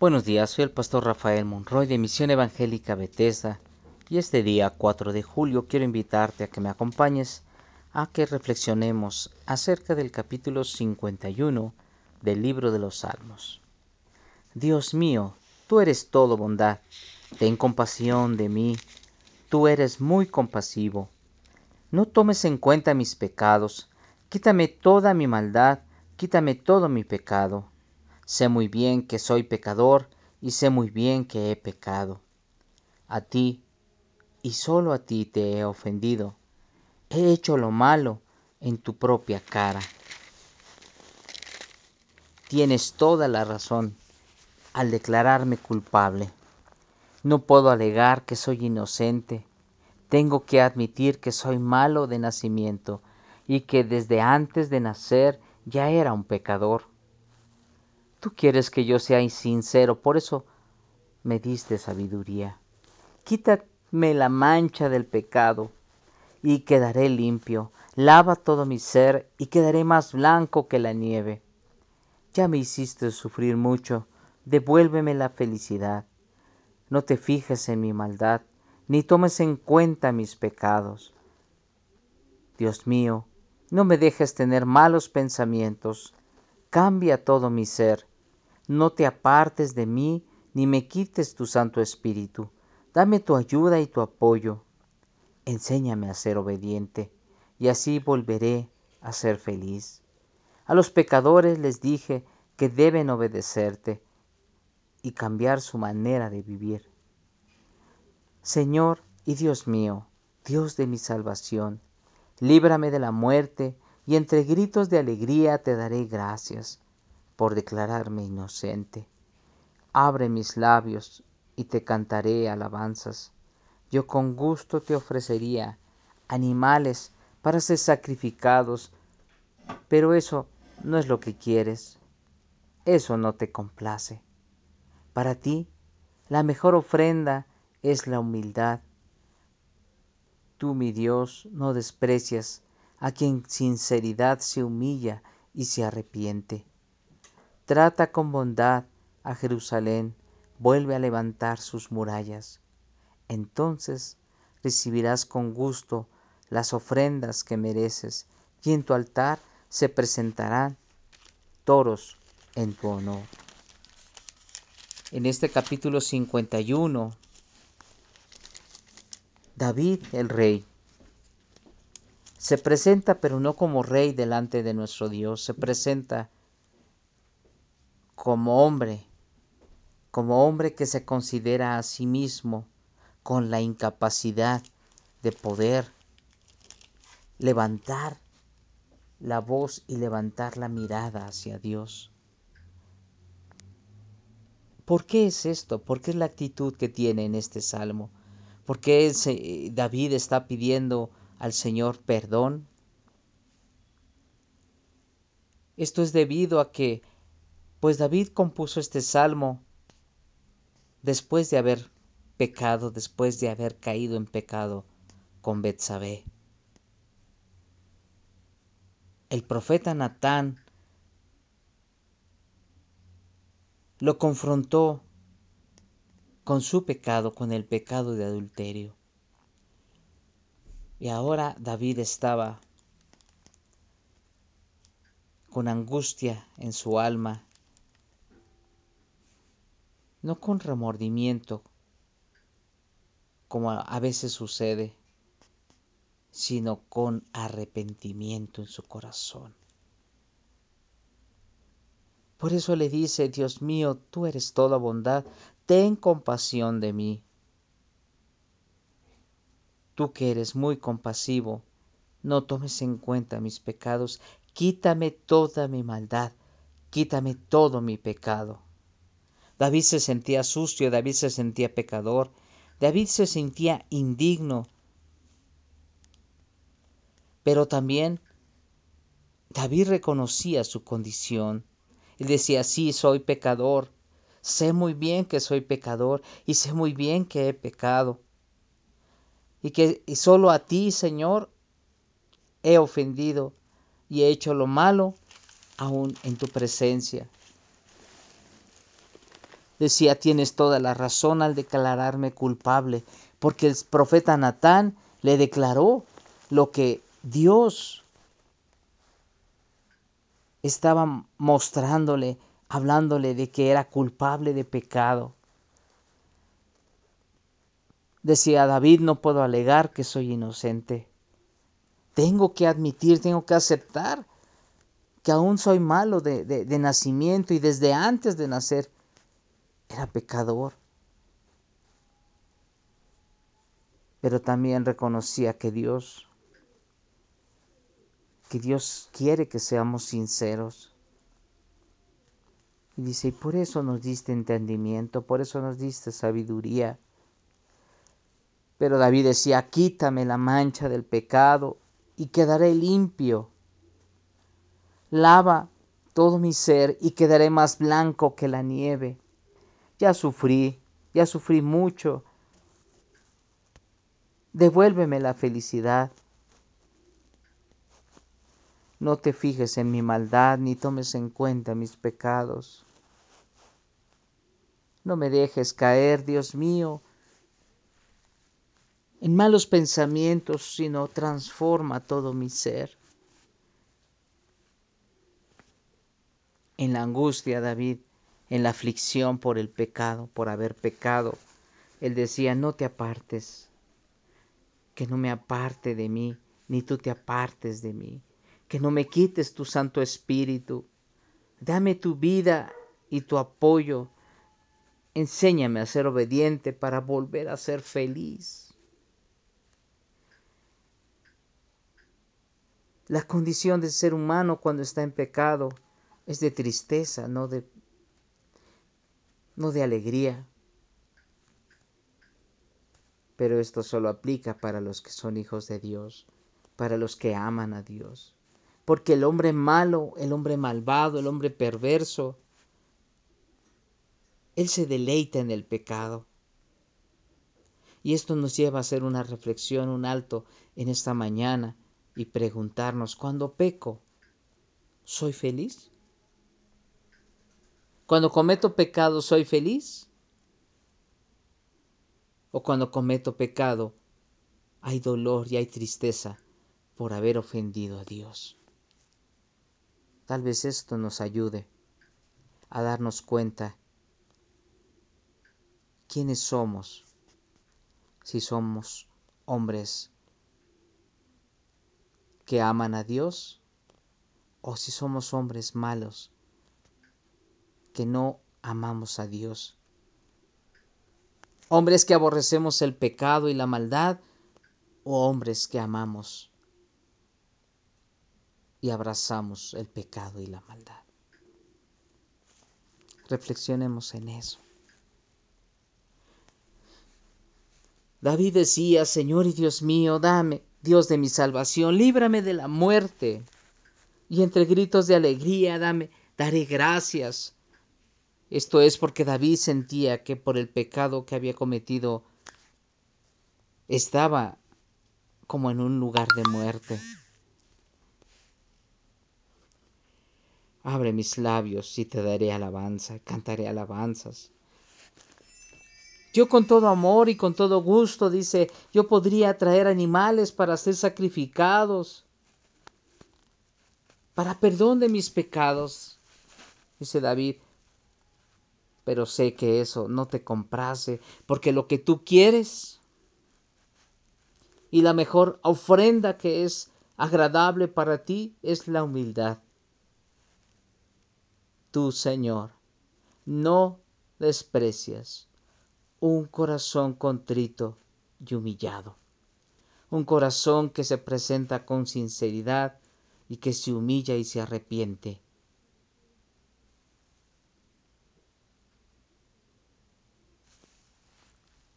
Buenos días, soy el pastor Rafael Monroy de Misión Evangélica Bethesda y este día 4 de julio quiero invitarte a que me acompañes a que reflexionemos acerca del capítulo 51 del libro de los Salmos. Dios mío, tú eres todo bondad, ten compasión de mí, tú eres muy compasivo. No tomes en cuenta mis pecados, quítame toda mi maldad, quítame todo mi pecado Sé muy bien que soy pecador y sé muy bien que he pecado. A ti, y solo a ti te he ofendido. He hecho lo malo en tu propia cara. Tienes toda la razón al declararme culpable. No puedo alegar que soy inocente. Tengo que admitir que soy malo de nacimiento y que desde antes de nacer ya era un pecador. Tú quieres que yo sea sincero, por eso me diste sabiduría. Quítame la mancha del pecado y quedaré limpio. Lava todo mi ser y quedaré más blanco que la nieve. Ya me hiciste sufrir mucho, devuélveme la felicidad. No te fijes en mi maldad, ni tomes en cuenta mis pecados. Dios mío, no me dejes tener malos pensamientos. Cambia todo mi ser no te apartes de mí, ni me quites tu Santo Espíritu. Dame tu ayuda y tu apoyo. Enséñame a ser obediente, y así volveré a ser feliz. A los pecadores les dije que deben obedecerte y cambiar su manera de vivir. Señor y Dios mío, Dios de mi salvación, líbrame de la muerte, y entre gritos de alegría te daré gracias por declararme inocente. Abre mis labios y te cantaré alabanzas. Yo con gusto te ofrecería animales para ser sacrificados, pero eso no es lo que quieres. Eso no te complace. Para ti, la mejor ofrenda es la humildad. Tú, mi Dios, no desprecias a quien sinceridad se humilla y se arrepiente. Trata con bondad a Jerusalén, vuelve a levantar sus murallas. Entonces recibirás con gusto las ofrendas que mereces, y en tu altar se presentarán toros en tu honor. En este capítulo 51, David el rey se presenta, pero no como rey delante de nuestro Dios, se presenta como hombre, como hombre que se considera a sí mismo con la incapacidad de poder levantar la voz y levantar la mirada hacia Dios. ¿Por qué es esto? ¿Por qué es la actitud que tiene en este salmo? ¿Por qué David está pidiendo al Señor perdón? Esto es debido a que pues David compuso este salmo después de haber pecado, después de haber caído en pecado con Betsabé. El profeta Natán lo confrontó con su pecado, con el pecado de adulterio. Y ahora David estaba con angustia en su alma no con remordimiento, como a veces sucede, sino con arrepentimiento en su corazón. Por eso le dice, Dios mío, tú eres toda bondad, ten compasión de mí. Tú que eres muy compasivo, no tomes en cuenta mis pecados, quítame toda mi maldad, quítame todo mi pecado. David se sentía sucio, David se sentía pecador, David se sentía indigno. Pero también David reconocía su condición. Él decía, sí, soy pecador. Sé muy bien que soy pecador y sé muy bien que he pecado. Y que solo a ti, Señor, he ofendido y he hecho lo malo aún en tu presencia. Decía, tienes toda la razón al declararme culpable, porque el profeta Natán le declaró lo que Dios estaba mostrándole, hablándole de que era culpable de pecado. Decía David, no puedo alegar que soy inocente. Tengo que admitir, tengo que aceptar que aún soy malo de, de, nacimiento y desde antes de nacer era pecador. Pero también reconocía que Dios, que Dios quiere que seamos sinceros. Y dice, y por eso nos diste entendimiento, por eso nos diste sabiduría. Pero David decía, quítame la mancha del pecado y quedaré limpio. Lava todo mi ser y quedaré más blanco que la nieve. Ya sufrí, ya sufrí mucho. Devuélveme la felicidad. No te fijes en mi maldad ni tomes en cuenta mis pecados. No me dejes caer, Dios mío, en malos pensamientos, sino transforma todo mi ser. En la angustia, David, en la aflicción por el pecado, por haber pecado, él decía, no te apartes, que no me aparte de mí, ni tú te apartes de mí, que no me quites tu Santo Espíritu, dame tu vida y tu apoyo, enséñame a ser obediente para volver a ser feliz. La condición del ser humano cuando está en pecado es de tristeza, no de, no de alegría. Pero esto solo aplica para los que son hijos de Dios, para los que aman a Dios. Porque el hombre malo, el hombre malvado, el hombre perverso, él se deleita en el pecado. Y esto nos lleva a hacer una reflexión, un alto en esta mañana y preguntarnos, cuando peco, ¿soy feliz? Cuando cometo pecado, ¿soy feliz? ¿O cuando cometo pecado, hay dolor y hay tristeza por haber ofendido a Dios? Tal vez esto nos ayude a darnos cuenta quiénes somos, si somos hombres que aman a Dios o si somos hombres malos que no amamos a Dios. Hombres que aborrecemos el pecado y la maldad o hombres que amamos y abrazamos el pecado y la maldad. Reflexionemos en eso. David decía, Señor y Dios mío, dame, Dios de mi salvación, líbrame de la muerte. Y entre gritos de alegría, dame, daré gracias. Esto es porque David sentía que por el pecado que había cometido estaba como en un lugar de muerte. Abre mis labios y te daré alabanza, cantaré alabanzas. Yo con todo amor y con todo gusto, dice, yo podría traer animales para ser sacrificados, para perdón de mis pecados, dice David. Pero sé que eso no te comprase, porque lo que tú quieres y la mejor ofrenda que es agradable para ti es la humildad. Tú, Señor, no desprecias un corazón contrito y humillado, un corazón que se presenta con sinceridad y que se humilla y se arrepiente.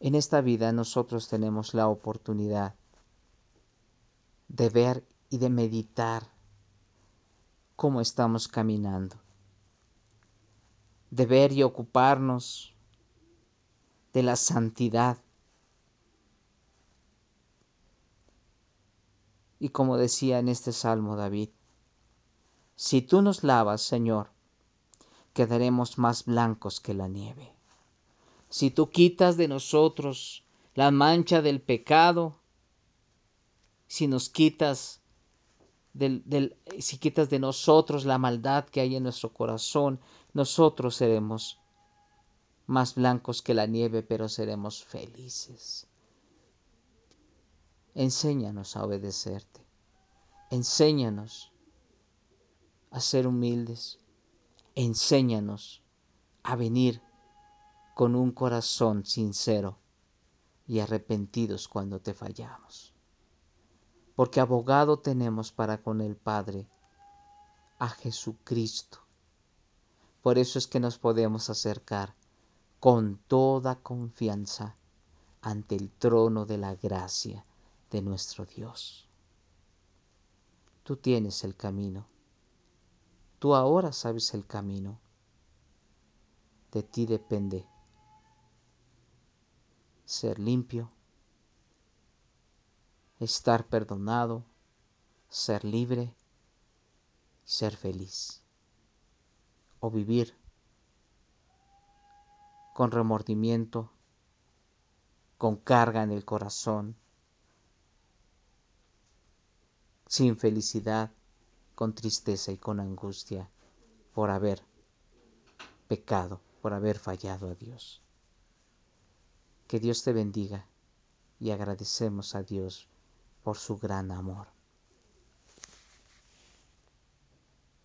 En esta vida nosotros tenemos la oportunidad de ver y de meditar cómo estamos caminando, de ver y ocuparnos de la santidad. Y como decía en este salmo David, si tú nos lavas, Señor, quedaremos más blancos que la nieve. Si tú quitas de nosotros la mancha del pecado, si nos quitas si quitas de nosotros la maldad que hay en nuestro corazón, nosotros seremos más blancos que la nieve, pero seremos felices. Enséñanos a obedecerte. Enséñanos a ser humildes. Enséñanos a venir con un corazón sincero y arrepentidos cuando te fallamos. Porque abogado tenemos para con el Padre a Jesucristo. Por eso es que nos podemos acercar con toda confianza ante el trono de la gracia de nuestro Dios. Tú tienes el camino. Tú ahora sabes el camino. De ti depende ser limpio, estar perdonado, ser libre, ser feliz o vivir con remordimiento, con carga en el corazón, sin felicidad, con tristeza y con angustia por haber pecado, por haber fallado a Dios. Que Dios te bendiga y agradecemos a Dios por su gran amor.